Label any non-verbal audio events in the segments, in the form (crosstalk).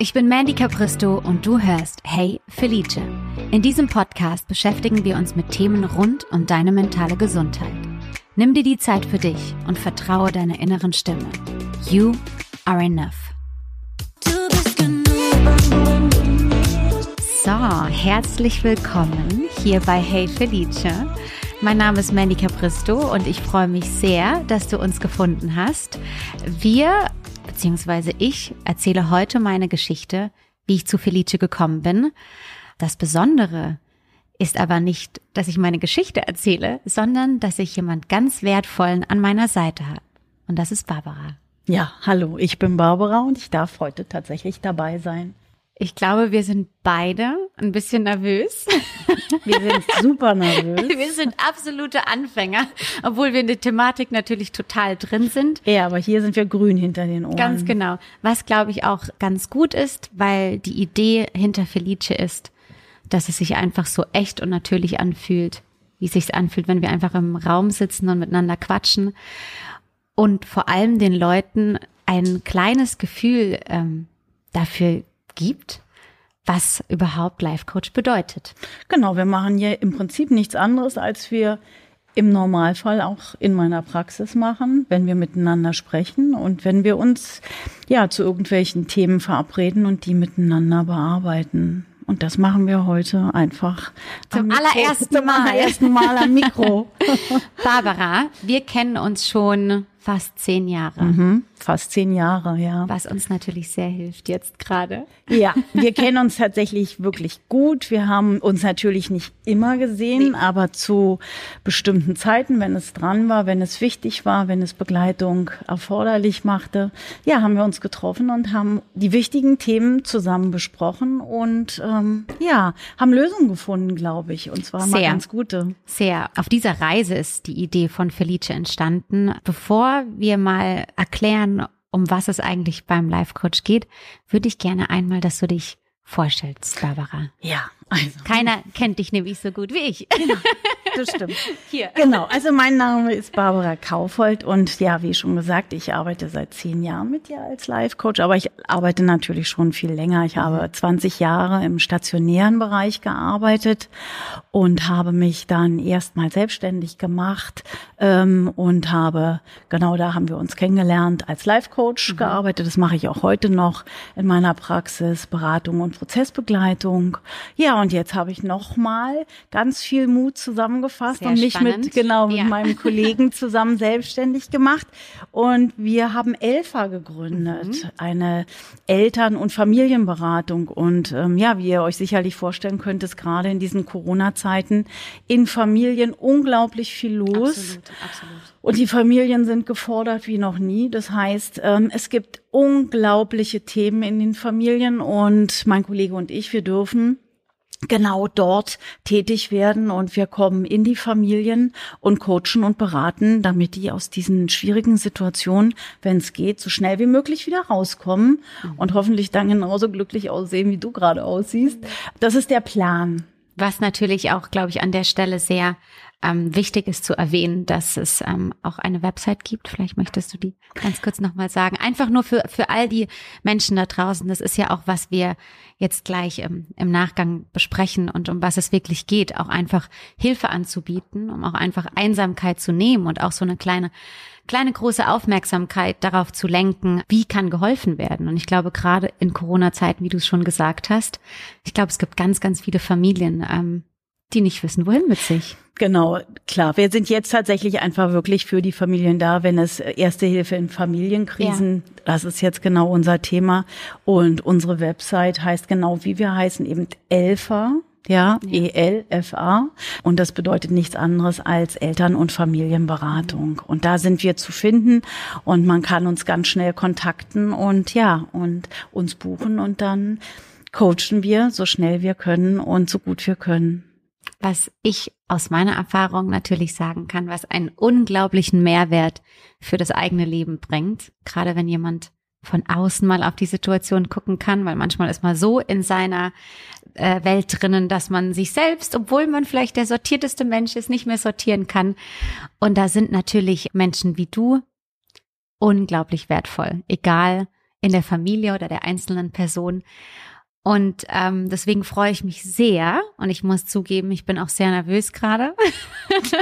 Ich bin Mandy Capristo und du hörst Hey Felice. In diesem Podcast beschäftigen wir uns mit Themen rund um deine mentale Gesundheit. Nimm dir die Zeit für dich und vertraue deiner inneren Stimme. You are enough. So, herzlich willkommen hier bei Hey Felice. Mein Name ist Mandy Capristo und ich freue mich sehr, dass du uns gefunden hast. Wir beziehungsweise ich erzähle heute meine Geschichte, wie ich zu Felice gekommen bin. Das Besondere ist aber nicht, dass ich meine Geschichte erzähle, sondern dass ich jemand ganz Wertvollen an meiner Seite habe. Und das ist Barbara. Ja, hallo, ich bin Barbara und ich darf heute tatsächlich dabei sein. Ich glaube, wir sind beide ein bisschen nervös. (laughs) Wir sind super nervös. Wir sind absolute Anfänger, obwohl wir in der Thematik natürlich total drin sind. Ja, aber hier sind wir grün hinter den Ohren. Ganz genau. Was glaube ich auch ganz gut ist, weil die Idee hinter Felice ist, dass es sich einfach so echt und natürlich anfühlt, wie es sich anfühlt, wenn wir einfach im Raum sitzen und miteinander quatschen und vor allem den Leuten ein kleines Gefühl ähm, dafür gibt, was überhaupt Life Coach bedeutet. Genau, wir machen hier im Prinzip nichts anderes, als wir im Normalfall auch in meiner Praxis machen, wenn wir miteinander sprechen und wenn wir uns ja zu irgendwelchen Themen verabreden und die miteinander bearbeiten. Und das machen wir heute einfach zum allerersten Mal. Zum allerersten Mal am Mikro. (laughs) Barbara, wir kennen uns schon fast zehn Jahre. Mhm, fast zehn Jahre, ja. Was uns natürlich sehr hilft jetzt gerade. Ja, (laughs) wir kennen uns tatsächlich wirklich gut. Wir haben uns natürlich nicht immer gesehen, nee. aber zu bestimmten Zeiten, wenn es dran war, wenn es wichtig war, wenn es Begleitung erforderlich machte, ja, haben wir uns getroffen und haben die wichtigen Themen zusammen besprochen und ähm, ja, haben Lösungen gefunden, glaube ich. Und zwar mal ganz gute. Sehr. Auf dieser Reise ist die Idee von Felice entstanden. Bevor wir mal erklären, um was es eigentlich beim Life Coach geht, würde ich gerne einmal, dass du dich vorstellst, Barbara. Ja, also. Keiner kennt dich nämlich so gut wie ich. Genau, das stimmt. (laughs) Hier. Genau, also mein Name ist Barbara Kaufold und ja, wie schon gesagt, ich arbeite seit zehn Jahren mit dir als Life Coach, aber ich arbeite natürlich schon viel länger. Ich habe 20 Jahre im stationären Bereich gearbeitet und habe mich dann erstmal selbstständig gemacht ähm, und habe, genau da haben wir uns kennengelernt, als Life Coach mhm. gearbeitet. Das mache ich auch heute noch in meiner Praxis, Beratung und Prozessbegleitung. Ja, und jetzt habe ich noch mal ganz viel Mut zusammengefasst Sehr und mich spannend. mit genau mit ja. meinem Kollegen (laughs) zusammen selbstständig gemacht und wir haben Elfa gegründet, mhm. eine Eltern- und Familienberatung und ähm, ja, wie ihr euch sicherlich vorstellen könnt, ist gerade in diesen Corona-Zeiten in Familien unglaublich viel los. Absolut, absolut. Und die Familien sind gefordert wie noch nie. Das heißt, ähm, es gibt unglaubliche Themen in den Familien und mein Kollege und ich, wir dürfen genau dort tätig werden und wir kommen in die Familien und coachen und beraten, damit die aus diesen schwierigen Situationen, wenn es geht, so schnell wie möglich wieder rauskommen mhm. und hoffentlich dann genauso glücklich aussehen, wie du gerade aussiehst. Das ist der Plan. Was natürlich auch, glaube ich, an der Stelle sehr ähm, wichtig ist zu erwähnen, dass es ähm, auch eine Website gibt. Vielleicht möchtest du die ganz kurz nochmal sagen. Einfach nur für, für all die Menschen da draußen. Das ist ja auch, was wir jetzt gleich im, im Nachgang besprechen und um was es wirklich geht. Auch einfach Hilfe anzubieten, um auch einfach Einsamkeit zu nehmen und auch so eine kleine kleine große Aufmerksamkeit darauf zu lenken, wie kann geholfen werden. Und ich glaube, gerade in Corona-Zeiten, wie du es schon gesagt hast, ich glaube, es gibt ganz, ganz viele Familien, ähm, die nicht wissen, wohin mit sich. Genau, klar. Wir sind jetzt tatsächlich einfach wirklich für die Familien da, wenn es Erste Hilfe in Familienkrisen, ja. das ist jetzt genau unser Thema. Und unsere Website heißt genau wie wir heißen, eben Elfa. Ja, ja. E-L-F-A. Und das bedeutet nichts anderes als Eltern- und Familienberatung. Und da sind wir zu finden und man kann uns ganz schnell kontakten und ja, und uns buchen und dann coachen wir so schnell wir können und so gut wir können was ich aus meiner Erfahrung natürlich sagen kann, was einen unglaublichen Mehrwert für das eigene Leben bringt. Gerade wenn jemand von außen mal auf die Situation gucken kann, weil manchmal ist man so in seiner äh, Welt drinnen, dass man sich selbst, obwohl man vielleicht der sortierteste Mensch ist, nicht mehr sortieren kann. Und da sind natürlich Menschen wie du unglaublich wertvoll, egal in der Familie oder der einzelnen Person. Und ähm, deswegen freue ich mich sehr und ich muss zugeben, ich bin auch sehr nervös gerade,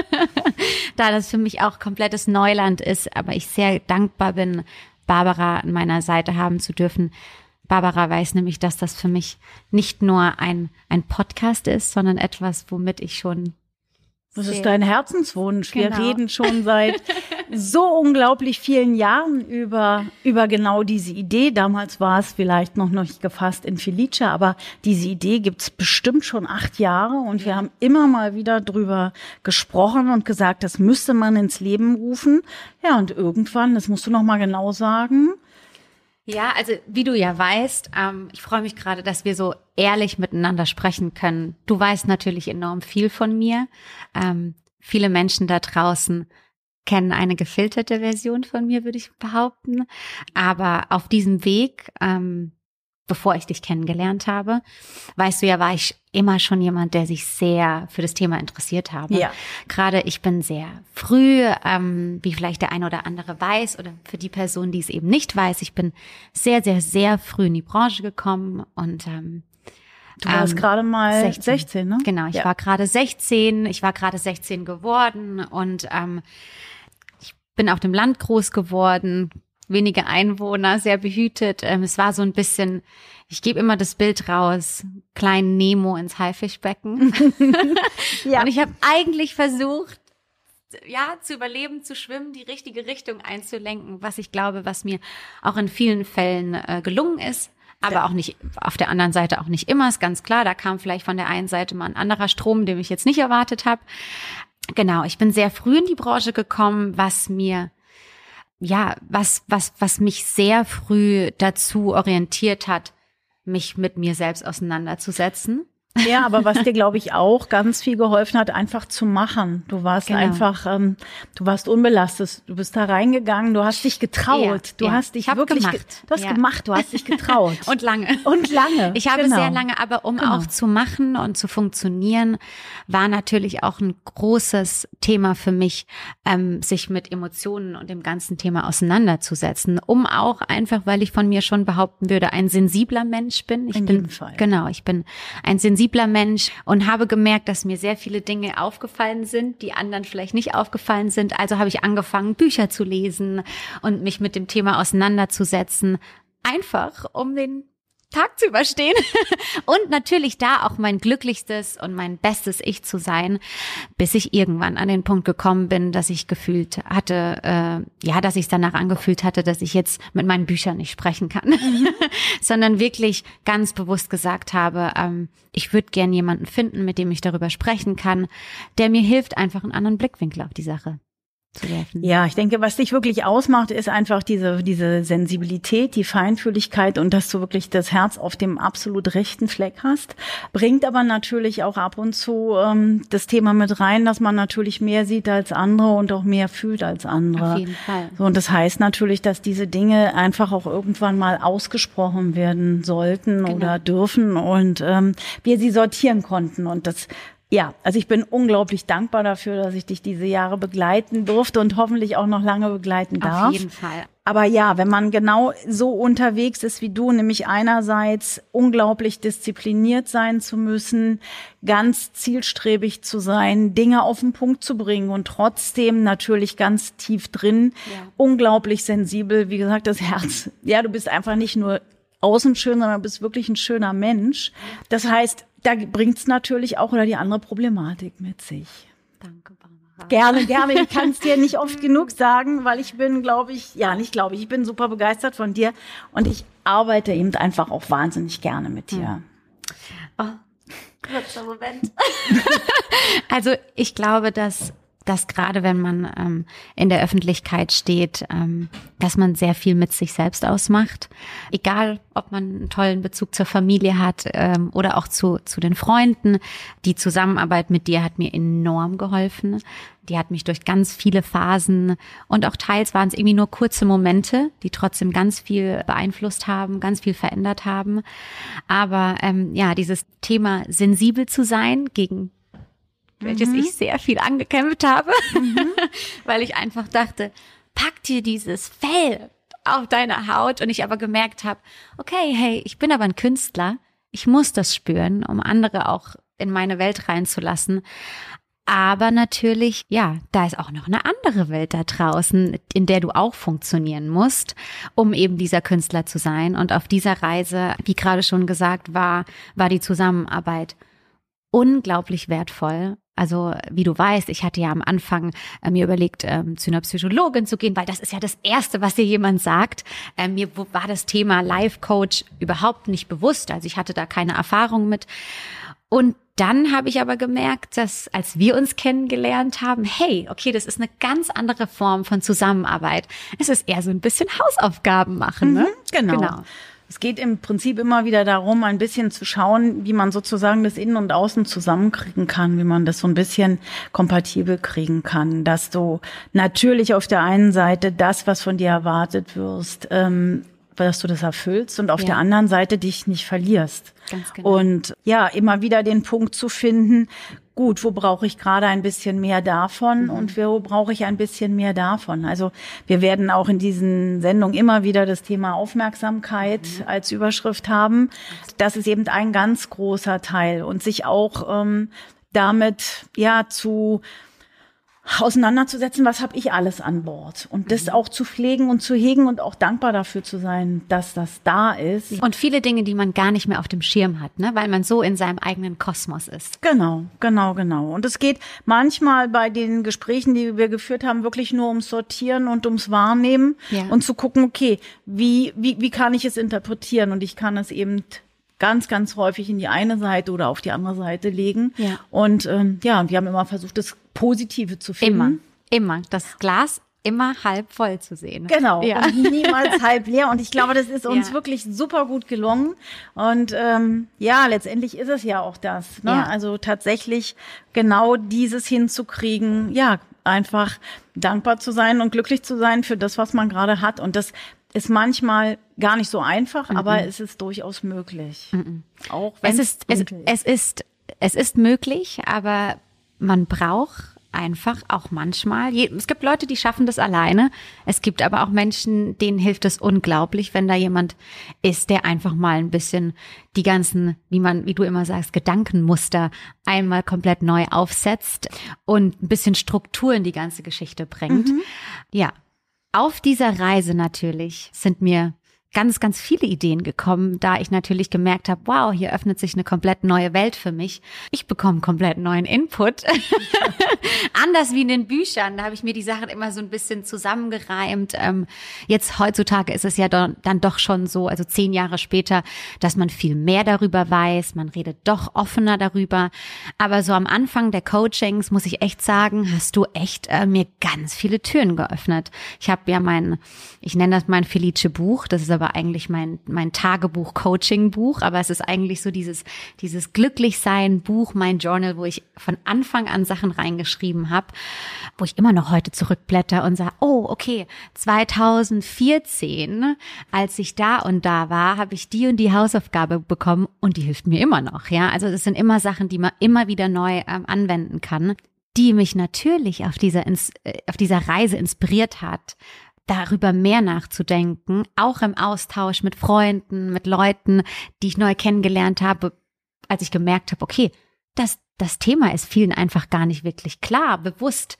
(laughs) da das für mich auch komplettes Neuland ist, aber ich sehr dankbar bin, Barbara an meiner Seite haben zu dürfen. Barbara weiß nämlich, dass das für mich nicht nur ein, ein Podcast ist, sondern etwas, womit ich schon das ist dein Herzenswunsch. Genau. Wir reden schon seit (laughs) so unglaublich vielen Jahren über, über genau diese Idee. Damals war es vielleicht noch nicht gefasst in Felice, aber diese Idee gibt's bestimmt schon acht Jahre und wir haben immer mal wieder drüber gesprochen und gesagt, das müsste man ins Leben rufen. Ja, und irgendwann, das musst du noch mal genau sagen, ja, also wie du ja weißt, ähm, ich freue mich gerade, dass wir so ehrlich miteinander sprechen können. Du weißt natürlich enorm viel von mir. Ähm, viele Menschen da draußen kennen eine gefilterte Version von mir, würde ich behaupten. Aber auf diesem Weg ähm, bevor ich dich kennengelernt habe. Weißt du ja, war ich immer schon jemand, der sich sehr für das Thema interessiert habe. Ja. Gerade ich bin sehr früh, ähm, wie vielleicht der eine oder andere weiß, oder für die Person, die es eben nicht weiß, ich bin sehr, sehr, sehr früh in die Branche gekommen und ähm, Du warst ähm, gerade mal 16. 16, ne? Genau, ich ja. war gerade 16, ich war gerade 16 geworden und ähm, bin auf dem Land groß geworden, wenige Einwohner, sehr behütet. Ähm, es war so ein bisschen, ich gebe immer das Bild raus, kleinen Nemo ins Haifischbecken. (laughs) ja. Und ich habe eigentlich versucht, ja, zu überleben, zu schwimmen, die richtige Richtung einzulenken, was ich glaube, was mir auch in vielen Fällen äh, gelungen ist. Aber ja. auch nicht, auf der anderen Seite auch nicht immer, ist ganz klar. Da kam vielleicht von der einen Seite mal ein anderer Strom, den ich jetzt nicht erwartet habe. Genau, ich bin sehr früh in die Branche gekommen, was mir ja, was, was, was mich sehr früh dazu orientiert hat, mich mit mir selbst auseinanderzusetzen. Ja, aber was dir, glaube ich, auch ganz viel geholfen hat, einfach zu machen. Du warst genau. einfach, ähm, du warst unbelastet, du bist da reingegangen, du hast dich getraut, ja, du ja. hast dich wirklich, gemacht. Ge du hast ja. gemacht, du hast dich getraut. (laughs) und lange. Und lange. Ich habe genau. sehr lange, aber um genau. auch zu machen und zu funktionieren, war natürlich auch ein großes Thema für mich, ähm, sich mit Emotionen und dem ganzen Thema auseinanderzusetzen, um auch einfach, weil ich von mir schon behaupten würde, ein sensibler Mensch bin. Ich In bin, jedem Fall. Genau, ich bin ein sensibler sensibler Mensch und habe gemerkt, dass mir sehr viele Dinge aufgefallen sind, die anderen vielleicht nicht aufgefallen sind. Also habe ich angefangen, Bücher zu lesen und mich mit dem Thema auseinanderzusetzen. Einfach, um den Tag zu überstehen (laughs) und natürlich da auch mein glücklichstes und mein bestes Ich zu sein, bis ich irgendwann an den Punkt gekommen bin, dass ich gefühlt hatte, äh, ja, dass ich danach angefühlt hatte, dass ich jetzt mit meinen Büchern nicht sprechen kann, mhm. (laughs) sondern wirklich ganz bewusst gesagt habe, ähm, ich würde gern jemanden finden, mit dem ich darüber sprechen kann, der mir hilft, einfach einen anderen Blickwinkel auf die Sache zu werfen. Ja, ich denke, was dich wirklich ausmacht, ist einfach diese, diese Sensibilität, die Feinfühligkeit und dass du wirklich das Herz auf dem absolut rechten Fleck hast. Bringt aber natürlich auch ab und zu ähm, das Thema mit rein, dass man natürlich mehr sieht als andere und auch mehr fühlt als andere. Auf jeden Fall. So, und das heißt natürlich, dass diese Dinge einfach auch irgendwann mal ausgesprochen werden sollten genau. oder dürfen und ähm, wir sie sortieren konnten. Und das ja, also ich bin unglaublich dankbar dafür, dass ich dich diese Jahre begleiten durfte und hoffentlich auch noch lange begleiten darf. Auf jeden Fall. Aber ja, wenn man genau so unterwegs ist wie du, nämlich einerseits unglaublich diszipliniert sein zu müssen, ganz zielstrebig zu sein, Dinge auf den Punkt zu bringen und trotzdem natürlich ganz tief drin, ja. unglaublich sensibel, wie gesagt, das Herz. Ja, du bist einfach nicht nur außen schön, sondern du bist wirklich ein schöner Mensch. Das heißt, da bringt es natürlich auch oder die andere Problematik mit sich. Danke, Barbara. Gerne, gerne. Ich kann es dir nicht oft (laughs) genug sagen, weil ich bin, glaube ich, ja, nicht glaube ich, ich bin super begeistert von dir und ich arbeite eben einfach auch wahnsinnig gerne mit dir. Oh, kurzer Moment. (laughs) (laughs) also ich glaube, dass dass gerade wenn man ähm, in der Öffentlichkeit steht, ähm, dass man sehr viel mit sich selbst ausmacht. Egal, ob man einen tollen Bezug zur Familie hat ähm, oder auch zu, zu den Freunden. Die Zusammenarbeit mit dir hat mir enorm geholfen. Die hat mich durch ganz viele Phasen und auch teils waren es irgendwie nur kurze Momente, die trotzdem ganz viel beeinflusst haben, ganz viel verändert haben. Aber ähm, ja, dieses Thema sensibel zu sein gegen welches mhm. ich sehr viel angekämpft habe, mhm. (laughs) weil ich einfach dachte, pack dir dieses Fell auf deine Haut und ich aber gemerkt habe, okay, hey, ich bin aber ein Künstler. Ich muss das spüren, um andere auch in meine Welt reinzulassen. Aber natürlich, ja, da ist auch noch eine andere Welt da draußen, in der du auch funktionieren musst, um eben dieser Künstler zu sein. Und auf dieser Reise, wie gerade schon gesagt, war, war die Zusammenarbeit unglaublich wertvoll. Also wie du weißt, ich hatte ja am Anfang äh, mir überlegt, ähm, zu einer Psychologin zu gehen, weil das ist ja das Erste, was dir jemand sagt. Ähm, mir war das Thema Life Coach überhaupt nicht bewusst. Also ich hatte da keine Erfahrung mit. Und dann habe ich aber gemerkt, dass als wir uns kennengelernt haben, hey, okay, das ist eine ganz andere Form von Zusammenarbeit. Es ist eher so ein bisschen Hausaufgaben machen. Ne? Mhm, genau. genau. Es geht im Prinzip immer wieder darum, ein bisschen zu schauen, wie man sozusagen das Innen und Außen zusammenkriegen kann, wie man das so ein bisschen kompatibel kriegen kann, dass du natürlich auf der einen Seite das, was von dir erwartet wirst, ähm, dass du das erfüllst und auf ja. der anderen Seite dich nicht verlierst. Ganz genau. Und ja, immer wieder den Punkt zu finden, gut, wo brauche ich gerade ein bisschen mehr davon mhm. und wo brauche ich ein bisschen mehr davon. Also wir werden auch in diesen Sendungen immer wieder das Thema Aufmerksamkeit mhm. als Überschrift haben. Das ist eben ein ganz großer Teil und sich auch ähm, damit ja zu auseinanderzusetzen, was habe ich alles an Bord und das mhm. auch zu pflegen und zu hegen und auch dankbar dafür zu sein, dass das da ist. Und viele Dinge, die man gar nicht mehr auf dem Schirm hat, ne, weil man so in seinem eigenen Kosmos ist. Genau, genau, genau. Und es geht manchmal bei den Gesprächen, die wir geführt haben, wirklich nur ums Sortieren und ums Wahrnehmen ja. und zu gucken, okay, wie wie wie kann ich es interpretieren und ich kann es eben ganz, ganz häufig in die eine Seite oder auf die andere Seite legen. Ja. Und ähm, ja, wir haben immer versucht, das Positive zu finden. Immer, immer. Das Glas immer halb voll zu sehen. Genau, ja. und niemals (laughs) halb leer. Und ich glaube, das ist uns ja. wirklich super gut gelungen. Und ähm, ja, letztendlich ist es ja auch das. Ne? Ja. Also tatsächlich genau dieses hinzukriegen, ja, einfach dankbar zu sein und glücklich zu sein für das, was man gerade hat. Und das ist manchmal gar nicht so einfach, mhm. aber es ist durchaus möglich. Mhm. Auch wenn es ist, es, es ist, es ist möglich, aber man braucht einfach auch manchmal. Es gibt Leute, die schaffen das alleine. Es gibt aber auch Menschen, denen hilft es unglaublich, wenn da jemand ist, der einfach mal ein bisschen die ganzen, wie man, wie du immer sagst, Gedankenmuster einmal komplett neu aufsetzt und ein bisschen Struktur in die ganze Geschichte bringt. Mhm. Ja, auf dieser Reise natürlich sind mir ganz, ganz viele Ideen gekommen, da ich natürlich gemerkt habe, wow, hier öffnet sich eine komplett neue Welt für mich. Ich bekomme komplett neuen Input. (laughs) Anders wie in den Büchern, da habe ich mir die Sachen immer so ein bisschen zusammengereimt. Ähm, jetzt heutzutage ist es ja dann doch schon so, also zehn Jahre später, dass man viel mehr darüber weiß, man redet doch offener darüber. Aber so am Anfang der Coachings, muss ich echt sagen, hast du echt äh, mir ganz viele Türen geöffnet. Ich habe ja mein, ich nenne das mein Felice Buch, das ist aber aber eigentlich mein, mein Tagebuch-Coaching-Buch, aber es ist eigentlich so dieses, dieses Glücklichsein-Buch, mein Journal, wo ich von Anfang an Sachen reingeschrieben habe, wo ich immer noch heute zurückblätter und sage, oh, okay, 2014, als ich da und da war, habe ich die und die Hausaufgabe bekommen und die hilft mir immer noch, ja. Also das sind immer Sachen, die man immer wieder neu ähm, anwenden kann die mich natürlich auf dieser, äh, auf dieser Reise inspiriert hat, darüber mehr nachzudenken, auch im Austausch mit Freunden, mit Leuten, die ich neu kennengelernt habe, als ich gemerkt habe, okay, das, das Thema ist vielen einfach gar nicht wirklich klar, bewusst.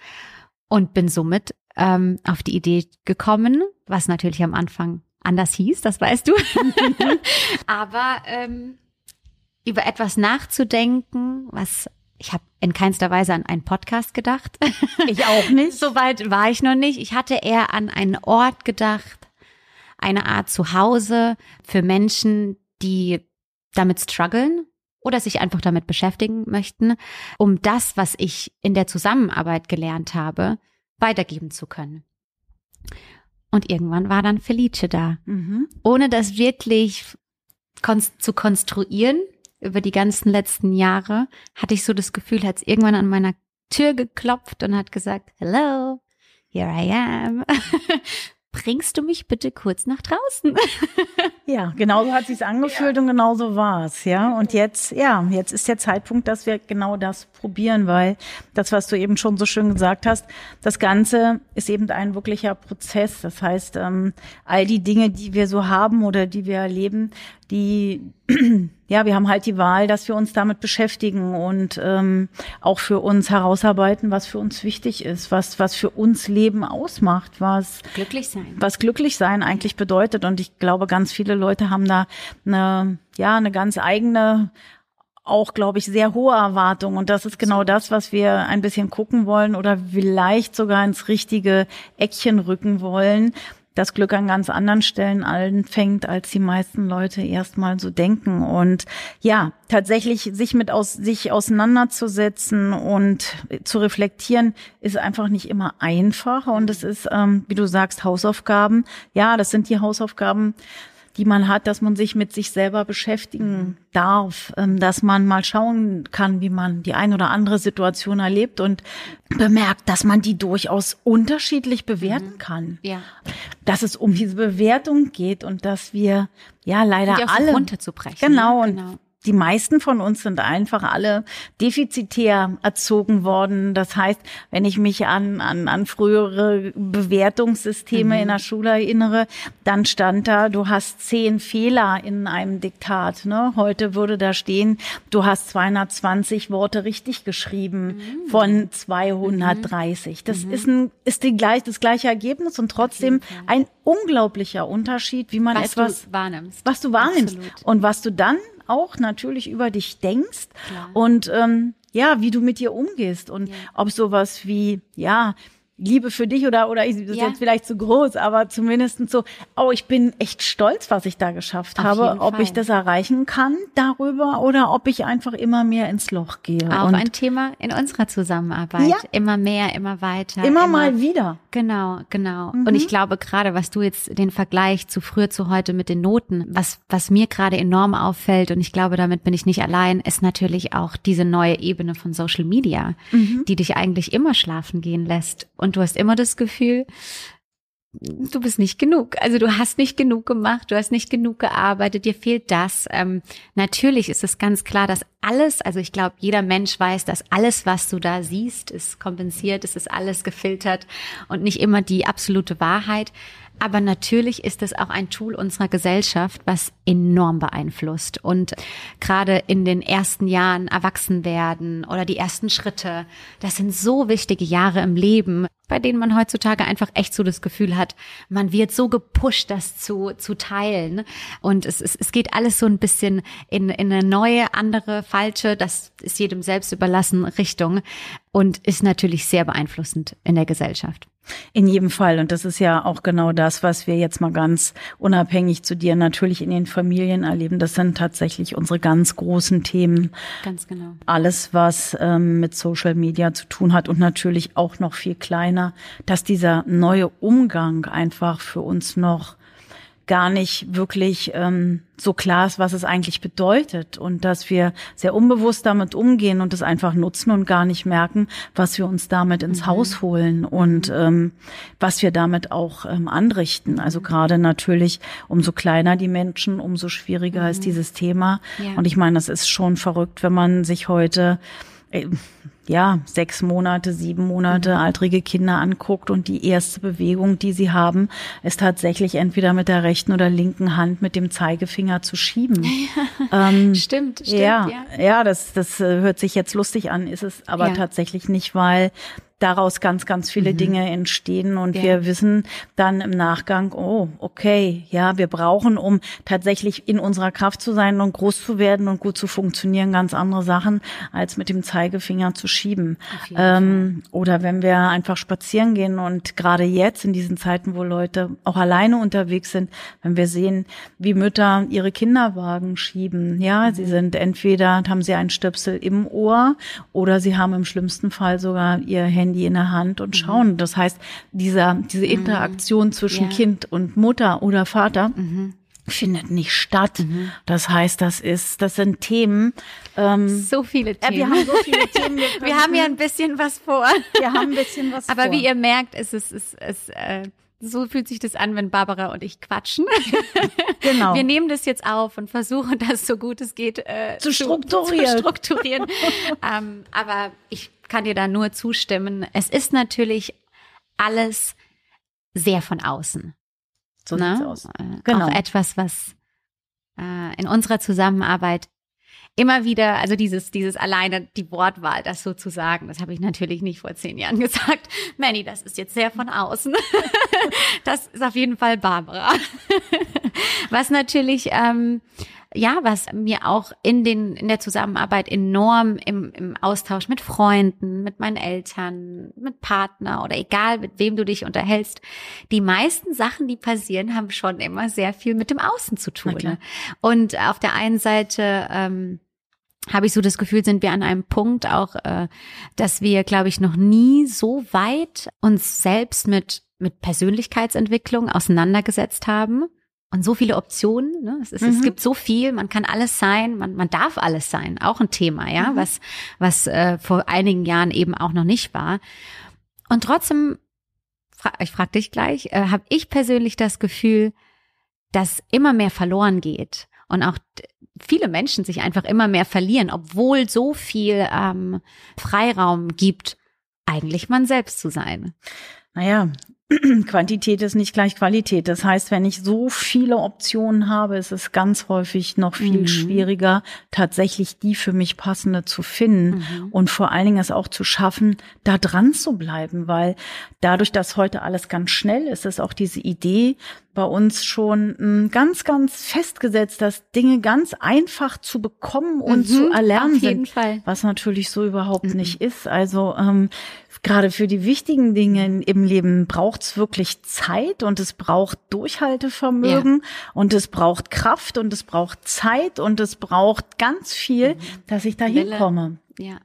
Und bin somit ähm, auf die Idee gekommen, was natürlich am Anfang anders hieß, das weißt du, (laughs) aber ähm, über etwas nachzudenken, was ich habe in keinster Weise an einen Podcast gedacht. (laughs) Ich auch nicht. Soweit war ich noch nicht. Ich hatte eher an einen Ort gedacht, eine Art Zuhause für Menschen, die damit strugglen oder sich einfach damit beschäftigen möchten, um das, was ich in der Zusammenarbeit gelernt habe, weitergeben zu können. Und irgendwann war dann Felice da. Mhm. Ohne das wirklich kon zu konstruieren, über die ganzen letzten Jahre hatte ich so das Gefühl, hat es irgendwann an meiner Tür geklopft und hat gesagt, hello, here I am. (laughs) Bringst du mich bitte kurz nach draußen? (laughs) Ja, genau so hat sich's angefühlt ja. und genau so war's, ja. Und jetzt, ja, jetzt ist der Zeitpunkt, dass wir genau das probieren, weil das, was du eben schon so schön gesagt hast, das Ganze ist eben ein wirklicher Prozess. Das heißt, ähm, all die Dinge, die wir so haben oder die wir erleben, die, (clears throat) ja, wir haben halt die Wahl, dass wir uns damit beschäftigen und ähm, auch für uns herausarbeiten, was für uns wichtig ist, was, was für uns Leben ausmacht, was glücklich sein, was glücklich sein eigentlich bedeutet. Und ich glaube, ganz viele Leute haben da eine, ja, eine ganz eigene auch, glaube ich, sehr hohe Erwartungen. Und das ist genau das, was wir ein bisschen gucken wollen oder vielleicht sogar ins richtige Eckchen rücken wollen, das Glück an ganz anderen Stellen anfängt, als die meisten Leute erstmal so denken. Und ja, tatsächlich sich mit aus, sich auseinanderzusetzen und zu reflektieren, ist einfach nicht immer einfach. Und es ist, ähm, wie du sagst, Hausaufgaben. Ja, das sind die Hausaufgaben, die man hat, dass man sich mit sich selber beschäftigen darf, ähm, dass man mal schauen kann, wie man die ein oder andere Situation erlebt und bemerkt, dass man die durchaus unterschiedlich bewerten mhm. kann. Ja. Dass es um diese Bewertung geht und dass wir ja leider die alle runterzubrechen. Genau und genau die meisten von uns sind einfach alle defizitär erzogen worden. Das heißt, wenn ich mich an, an, an frühere Bewertungssysteme mhm. in der Schule erinnere, dann stand da, du hast zehn Fehler in einem Diktat. Ne? Heute würde da stehen, du hast 220 Worte richtig geschrieben mhm. von 230. Das mhm. ist, ein, ist die gleich, das gleiche Ergebnis und trotzdem ein unglaublicher Unterschied, wie man was etwas du wahrnimmst. Was du wahrnimmst. Absolut. Und was du dann auch natürlich über dich denkst Klar. und ähm, ja, wie du mit dir umgehst und ja. ob sowas wie, ja, Liebe für dich oder oder ist ja. jetzt vielleicht zu groß, aber zumindest so, oh, ich bin echt stolz, was ich da geschafft Auf habe, ob Fall. ich das erreichen kann darüber oder ob ich einfach immer mehr ins Loch gehe. Auch ein Thema in unserer Zusammenarbeit. Ja. Immer mehr, immer weiter. Immer, immer mal wieder. Genau, genau. Mhm. Und ich glaube gerade, was du jetzt den Vergleich zu früher zu heute mit den Noten, was was mir gerade enorm auffällt und ich glaube, damit bin ich nicht allein, ist natürlich auch diese neue Ebene von Social Media, mhm. die dich eigentlich immer schlafen gehen lässt und du hast immer das Gefühl, du bist nicht genug. Also du hast nicht genug gemacht, du hast nicht genug gearbeitet, dir fehlt das. Ähm, natürlich ist es ganz klar, dass alles, also ich glaube, jeder Mensch weiß, dass alles, was du da siehst, ist kompensiert, es ist alles gefiltert und nicht immer die absolute Wahrheit. Aber natürlich ist es auch ein Tool unserer Gesellschaft, was enorm beeinflusst. Und gerade in den ersten Jahren erwachsen werden oder die ersten Schritte, das sind so wichtige Jahre im Leben, bei denen man heutzutage einfach echt so das Gefühl hat, man wird so gepusht, das zu, zu teilen. Und es, es, es geht alles so ein bisschen in, in eine neue, andere, falsche, das ist jedem selbst überlassen, Richtung und ist natürlich sehr beeinflussend in der Gesellschaft. In jedem Fall. Und das ist ja auch genau das, was wir jetzt mal ganz unabhängig zu dir natürlich in den Familien erleben. Das sind tatsächlich unsere ganz großen Themen. Ganz genau. Alles, was ähm, mit Social Media zu tun hat und natürlich auch noch viel kleiner, dass dieser neue Umgang einfach für uns noch gar nicht wirklich ähm, so klar ist, was es eigentlich bedeutet und dass wir sehr unbewusst damit umgehen und es einfach nutzen und gar nicht merken, was wir uns damit ins mhm. Haus holen und ähm, was wir damit auch ähm, anrichten. Also gerade natürlich, umso kleiner die Menschen, umso schwieriger mhm. ist dieses Thema. Ja. Und ich meine, das ist schon verrückt, wenn man sich heute äh, ja, sechs Monate, sieben Monate mhm. altrige Kinder anguckt und die erste Bewegung, die sie haben, ist tatsächlich entweder mit der rechten oder linken Hand mit dem Zeigefinger zu schieben. Ja, ähm, (laughs) stimmt, stimmt. Ja, ja, ja, das, das äh, hört sich jetzt lustig an, ist es aber ja. tatsächlich nicht, weil daraus ganz, ganz viele mhm. Dinge entstehen und ja. wir wissen dann im Nachgang, oh, okay, ja, wir brauchen, um tatsächlich in unserer Kraft zu sein und groß zu werden und gut zu funktionieren, ganz andere Sachen, als mit dem Zeigefinger zu schieben. Ähm, oder wenn wir einfach spazieren gehen und gerade jetzt in diesen Zeiten, wo Leute auch alleine unterwegs sind, wenn wir sehen, wie Mütter ihre Kinderwagen schieben, ja, mhm. sie sind entweder haben sie einen Stöpsel im Ohr oder sie haben im schlimmsten Fall sogar ihr Handy Handy in der Hand und mhm. schauen. Das heißt, dieser, diese mhm. Interaktion zwischen ja. Kind und Mutter oder Vater mhm. findet nicht statt. Mhm. Das heißt, das ist, das sind Themen. Ähm, so viele Themen. Ja, wir haben so viele Themen. Wir, (laughs) wir haben ja ein bisschen was vor. Wir haben ein bisschen was Aber vor. wie ihr merkt, ist es, ist, ist, äh, so fühlt sich das an, wenn Barbara und ich quatschen. (laughs) Genau. Wir nehmen das jetzt auf und versuchen das so gut es geht äh, zu strukturieren. (laughs) Zu, strukturieren. ähm, aber ich kann dir da nur zustimmen. Es ist natürlich alles sehr von außen. So ne? aus. Äh, genau. Auch etwas, was äh, in unserer Zusammenarbeit immer wieder, also dieses, dieses alleine die Wortwahl, das sozusagen, das habe ich natürlich nicht vor zehn Jahren (laughs) gesagt. Manny, das ist jetzt sehr von außen. (laughs) das ist auf jeden Fall Barbara. (laughs) Was natürlich ähm, ja, was mir auch in den, in der Zusammenarbeit enorm im, im Austausch mit Freunden, mit meinen Eltern, mit Partner oder egal mit wem du dich unterhältst, die meisten Sachen, die passieren, haben schon immer sehr viel mit dem Außen zu tun. Ne? Und auf der einen Seite, ähm, habe ich so das Gefühl, sind wir an einem Punkt auch, äh, dass wir, glaube ich, noch nie so weit uns selbst mit mit Persönlichkeitsentwicklung auseinandergesetzt haben und so viele Optionen. Ne? Es, ist, mhm. es gibt so viel, man kann alles sein, man, man darf alles sein. Auch ein Thema, ja, mhm. was, was äh, vor einigen Jahren eben auch noch nicht war. Und trotzdem, fra ich frage dich gleich, äh, habe ich persönlich das Gefühl, dass immer mehr verloren geht und auch viele Menschen sich einfach immer mehr verlieren, obwohl so viel ähm, Freiraum gibt, eigentlich man selbst zu sein. Naja, (clears throat) Quantität ist nicht gleich Qualität. Das heißt, wenn ich so viele Optionen habe, ist es ganz häufig noch viel mhm. schwieriger, tatsächlich die für mich passende zu finden mhm. und vor allen Dingen es auch zu schaffen, da dran zu bleiben, weil dadurch, dass heute alles ganz schnell ist, ist auch diese Idee bei uns schon hm, ganz, ganz festgesetzt, dass Dinge ganz einfach zu bekommen und mhm, zu erlernen sind, Fall. was natürlich so überhaupt mhm. nicht ist. Also ähm, gerade für die wichtigen Dinge im Leben braucht es wirklich Zeit und es braucht Durchhaltevermögen ja. und es braucht Kraft und es braucht Zeit und es braucht ganz viel, mhm. dass ich da hinkomme. Ja.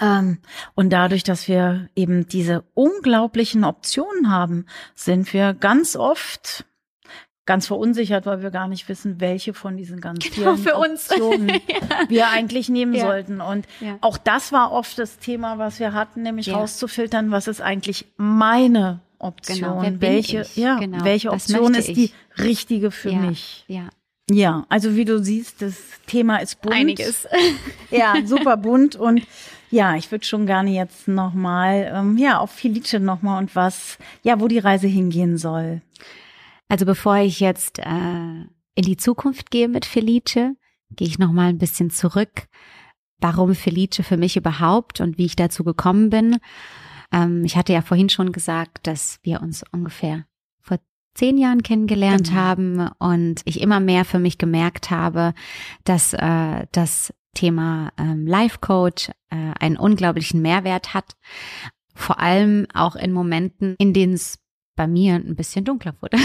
Ähm, und dadurch, dass wir eben diese unglaublichen Optionen haben, sind wir ganz oft ganz verunsichert, weil wir gar nicht wissen, welche von diesen ganz genau, vielen (laughs) Optionen ja. wir eigentlich nehmen ja. sollten. Und ja. auch das war oft das Thema, was wir hatten, nämlich rauszufiltern, was ist eigentlich meine Option, genau, welche, ja, genau, welche Option ist die richtige für mich. Ja. Ja, also wie du siehst, das Thema ist bunt. Einiges. (laughs) Ja, super bunt und ja, ich würde schon gerne jetzt nochmal, ähm, ja, auf Felice nochmal und was, ja, wo die Reise hingehen soll. Also bevor ich jetzt äh, in die Zukunft gehe mit Felice, gehe ich noch mal ein bisschen zurück, warum Felice für mich überhaupt und wie ich dazu gekommen bin. Ähm, ich hatte ja vorhin schon gesagt, dass wir uns ungefähr vor zehn Jahren kennengelernt genau. haben und ich immer mehr für mich gemerkt habe, dass äh, das Thema ähm, Life Coach äh, einen unglaublichen Mehrwert hat. Vor allem auch in Momenten, in denen es bei mir ein bisschen dunkler wurde.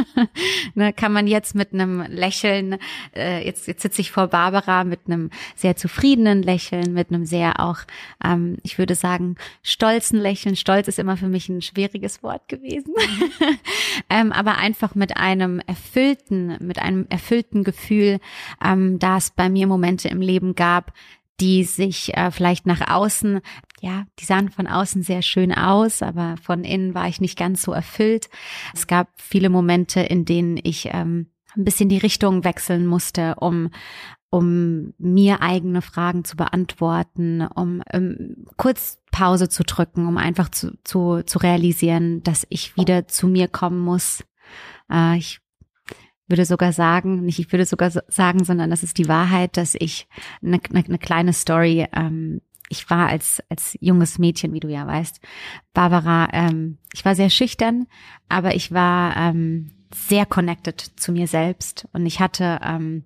(laughs) ne, kann man jetzt mit einem Lächeln, äh, jetzt, jetzt sitze ich vor Barbara mit einem sehr zufriedenen Lächeln, mit einem sehr auch, ähm, ich würde sagen, stolzen Lächeln. Stolz ist immer für mich ein schwieriges Wort gewesen. (laughs) ähm, aber einfach mit einem erfüllten, mit einem erfüllten Gefühl, ähm, da es bei mir Momente im Leben gab, die sich äh, vielleicht nach außen, ja, die sahen von außen sehr schön aus, aber von innen war ich nicht ganz so erfüllt. Es gab viele Momente, in denen ich ähm, ein bisschen die Richtung wechseln musste, um um mir eigene Fragen zu beantworten, um ähm, kurz Pause zu drücken, um einfach zu, zu, zu realisieren, dass ich wieder zu mir kommen muss. Äh, ich würde sogar sagen, nicht ich würde sogar sagen, sondern das ist die Wahrheit, dass ich eine, eine, eine kleine Story, ähm, ich war als, als junges Mädchen, wie du ja weißt, Barbara, ähm, ich war sehr schüchtern, aber ich war ähm, sehr connected zu mir selbst. Und ich hatte ähm,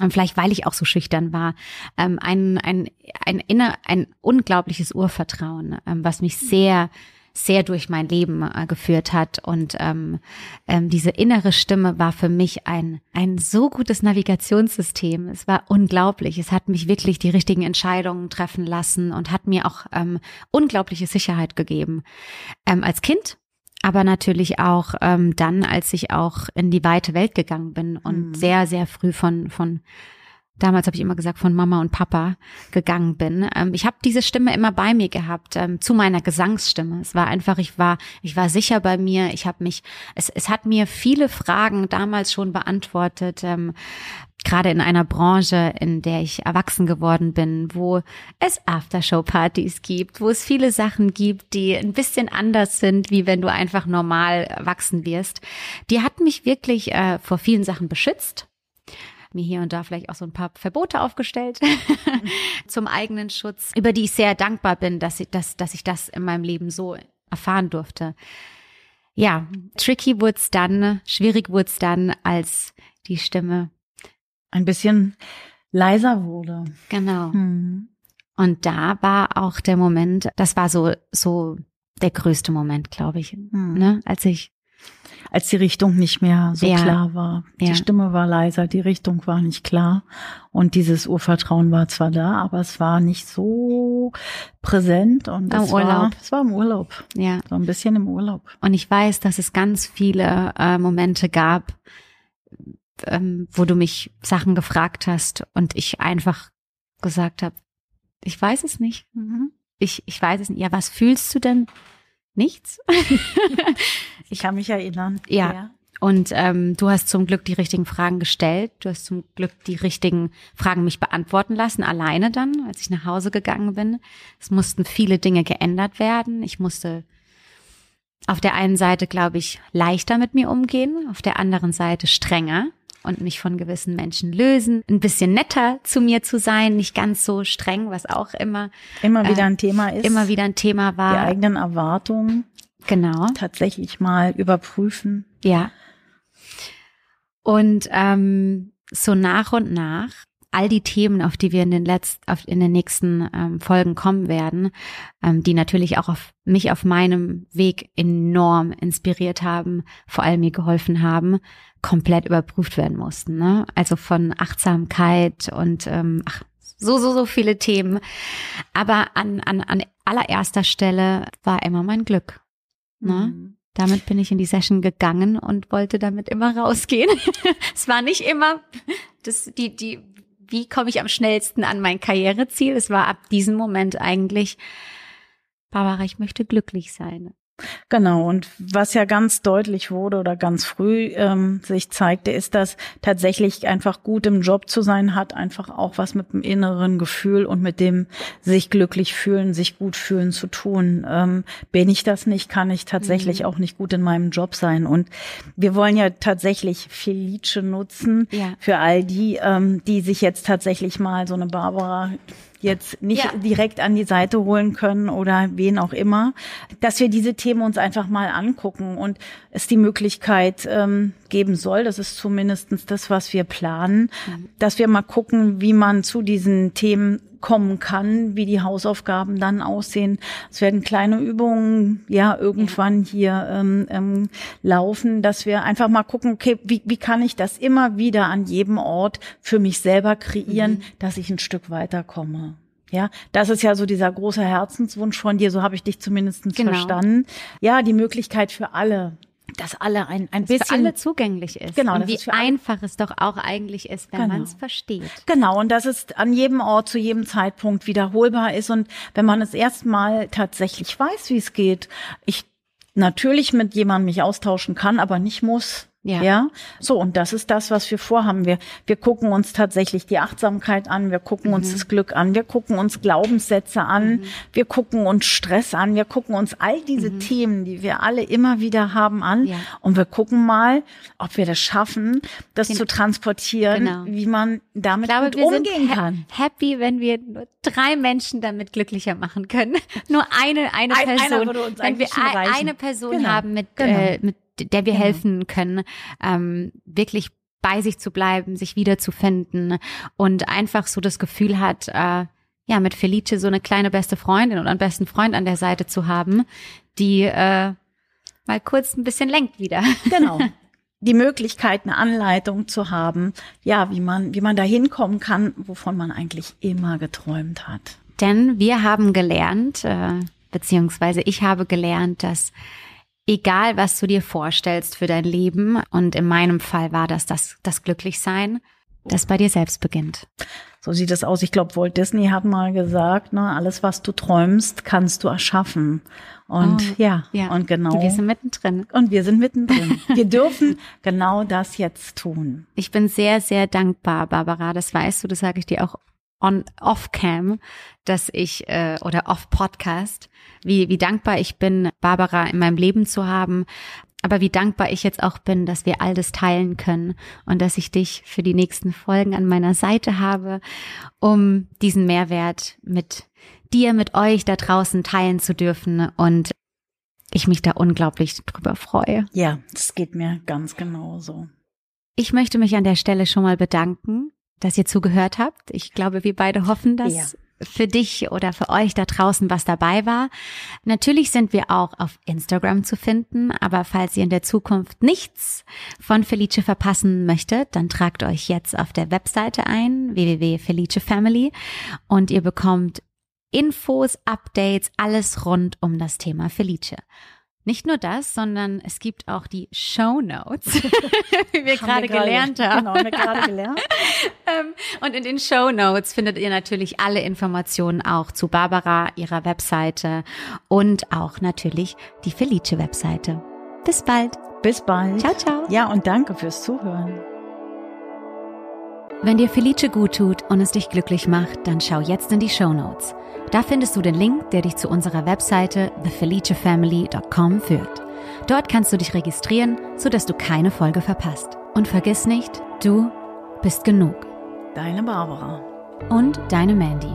und vielleicht weil ich auch so schüchtern war, ähm, ein, ein, ein, inner, ein unglaubliches Urvertrauen, ähm, was mich sehr sehr durch mein Leben äh, geführt hat. Und ähm, ähm, diese innere Stimme war für mich ein, ein so gutes Navigationssystem. Es war unglaublich. Es hat mich wirklich die richtigen Entscheidungen treffen lassen und hat mir auch ähm, unglaubliche Sicherheit gegeben. Ähm, als Kind aber natürlich auch ähm, dann, als ich auch in die weite Welt gegangen bin und mhm. sehr, sehr früh von, von damals habe ich immer gesagt, von Mama und Papa gegangen bin. Ähm, ich habe diese Stimme immer bei mir gehabt, ähm, zu meiner Gesangsstimme. Es war einfach, ich war, ich war sicher bei mir. Ich habe mich, es, es hat mir viele Fragen damals schon beantwortet. Ähm, gerade in einer Branche, in der ich erwachsen geworden bin, wo es Aftershow-Partys gibt, wo es viele Sachen gibt, die ein bisschen anders sind, wie wenn du einfach normal erwachsen wirst. Die hat mich wirklich äh, vor vielen Sachen beschützt mir hier und da vielleicht auch so ein paar Verbote aufgestellt (laughs) zum eigenen Schutz, über die ich sehr dankbar bin, dass ich, dass, dass ich das in meinem Leben so erfahren durfte. Ja, tricky wurde es dann, schwierig wurde es dann, als die Stimme ein bisschen leiser wurde. Genau. Hm. Und da war auch der Moment, das war so, so der größte Moment, glaube ich, hm. ne, als ich als die Richtung nicht mehr so ja. klar war. Die ja. Stimme war leiser, die Richtung war nicht klar und dieses Urvertrauen war zwar da, aber es war nicht so präsent und Am es Urlaub. war es war im Urlaub. Ja. So ein bisschen im Urlaub. Und ich weiß, dass es ganz viele äh, Momente gab, ähm, wo du mich Sachen gefragt hast und ich einfach gesagt habe, ich weiß es nicht. Mhm. Ich, ich weiß es nicht. Ja, was fühlst du denn? Nichts. (laughs) ich kann mich erinnern. Ja. ja. Und ähm, du hast zum Glück die richtigen Fragen gestellt. Du hast zum Glück die richtigen Fragen mich beantworten lassen, alleine dann, als ich nach Hause gegangen bin. Es mussten viele Dinge geändert werden. Ich musste auf der einen Seite, glaube ich, leichter mit mir umgehen, auf der anderen Seite strenger und mich von gewissen Menschen lösen, ein bisschen netter zu mir zu sein, nicht ganz so streng, was auch immer immer wieder äh, ein Thema ist. Immer wieder ein Thema war. Die eigenen Erwartungen. Genau. Tatsächlich mal überprüfen. Ja. Und ähm, so nach und nach all die Themen, auf die wir in den letzten, auf, in den nächsten ähm, Folgen kommen werden, ähm, die natürlich auch auf mich auf meinem Weg enorm inspiriert haben, vor allem mir geholfen haben, komplett überprüft werden mussten. Ne? Also von Achtsamkeit und ähm, ach, so, so, so viele Themen. Aber an, an, an allererster Stelle war immer mein Glück. Ne? Mhm. Damit bin ich in die Session gegangen und wollte damit immer rausgehen. (laughs) es war nicht immer das, die, die, wie komme ich am schnellsten an mein Karriereziel? Es war ab diesem Moment eigentlich, Barbara, ich möchte glücklich sein. Genau, und was ja ganz deutlich wurde oder ganz früh ähm, sich zeigte, ist, dass tatsächlich einfach gut im Job zu sein hat, einfach auch was mit dem inneren Gefühl und mit dem sich glücklich fühlen, sich gut fühlen zu tun. Ähm, bin ich das nicht, kann ich tatsächlich mhm. auch nicht gut in meinem Job sein. Und wir wollen ja tatsächlich Felice nutzen ja. für all die, ähm, die sich jetzt tatsächlich mal so eine Barbara jetzt nicht ja. direkt an die Seite holen können oder wen auch immer, dass wir diese Themen uns einfach mal angucken und es die Möglichkeit ähm, geben soll, das ist zumindestens das, was wir planen, mhm. dass wir mal gucken, wie man zu diesen Themen kommen kann, wie die Hausaufgaben dann aussehen. Es werden kleine Übungen ja irgendwann hier ähm, ähm, laufen, dass wir einfach mal gucken, okay, wie, wie kann ich das immer wieder an jedem Ort für mich selber kreieren, mhm. dass ich ein Stück weiterkomme. Ja, das ist ja so dieser große Herzenswunsch von dir, so habe ich dich zumindest genau. verstanden. Ja, die Möglichkeit für alle, dass alle ein, ein dass bisschen für alle zugänglich ist. Genau, und wie einfach es doch auch eigentlich ist, wenn genau. man es versteht. Genau, und dass es an jedem Ort zu jedem Zeitpunkt wiederholbar ist und wenn man es erstmal tatsächlich weiß, wie es geht, ich natürlich mit jemandem mich austauschen kann, aber nicht muss, ja. ja. So, und das ist das, was wir vorhaben. Wir, wir gucken uns tatsächlich die Achtsamkeit an, wir gucken mhm. uns das Glück an, wir gucken uns Glaubenssätze an, mhm. wir gucken uns Stress an, wir gucken uns all diese mhm. Themen, die wir alle immer wieder haben, an. Ja. Und wir gucken mal, ob wir das schaffen, das genau. zu transportieren, genau. wie man damit glaube, gut umgehen kann. Happy, wenn wir nur drei Menschen damit glücklicher machen können. (laughs) nur eine, eine Ein, Person. wenn wir eine Person genau. haben mit, genau. äh, mit der wir genau. helfen können, ähm, wirklich bei sich zu bleiben, sich wiederzufinden und einfach so das Gefühl hat, äh, ja, mit Felice so eine kleine beste Freundin oder einen besten Freund an der Seite zu haben, die äh, mal kurz ein bisschen lenkt wieder. (laughs) Genau. Die Möglichkeit, eine Anleitung zu haben, ja, wie man, wie man da hinkommen kann, wovon man eigentlich immer geträumt hat. Denn wir haben gelernt, äh, beziehungsweise ich habe gelernt, dass egal was du dir vorstellst für dein Leben, und in meinem Fall war das das, das Glücklichsein, das bei dir selbst beginnt. So sieht es aus. Ich glaube, Walt Disney hat mal gesagt, ne, alles, was du träumst, kannst du erschaffen. Und oh, ja, ja, und genau. Wir sind mittendrin. Und wir sind mittendrin. wir dürfen genau das jetzt tun. Ich bin sehr, sehr dankbar, Barbara. Das weißt du, das sage ich dir auch on off cam, dass ich äh, oder off Podcast, wie wie dankbar ich bin, Barbara in meinem Leben zu haben, aber wie dankbar ich jetzt auch bin, dass wir all das teilen können und dass ich dich für die nächsten Folgen an meiner Seite habe, um diesen Mehrwert mit dir, mit euch da draußen teilen zu dürfen und ich mich da unglaublich drüber freue. Ja, das geht mir ganz genauso. Ich möchte mich an der Stelle schon mal bedanken, dass ihr zugehört habt. Ich glaube, wir beide hoffen, dass ja für dich oder für euch da draußen was dabei war. Natürlich sind wir auch auf Instagram zu finden, aber falls ihr in der Zukunft nichts von Felice verpassen möchtet, dann tragt euch jetzt auf der Webseite ein, www.felicefamily und ihr bekommt Infos, Updates, alles rund um das Thema Felice. Nicht nur das, sondern es gibt auch die Show Notes, (laughs) (laughs) wie wir gerade gelernt haben. Genau, haben wir gerade gelernt. (laughs) Ähm, und in den Show Notes findet ihr natürlich alle Informationen auch zu Barbara, ihrer Webseite und auch natürlich die Felice Webseite. Bis bald. Bis bald. Ciao, ciao. Ja, und danke fürs Zuhören. Wenn dir Felice gut tut und es dich glücklich macht, dann schau jetzt in die Show Notes. Da findest du den Link, der dich zu unserer Webseite thefelicefamily.com führt. Dort kannst du dich registrieren, sodass du keine Folge verpasst. Und vergiss nicht, du bist genug. Deine Barbara. Und deine Mandy.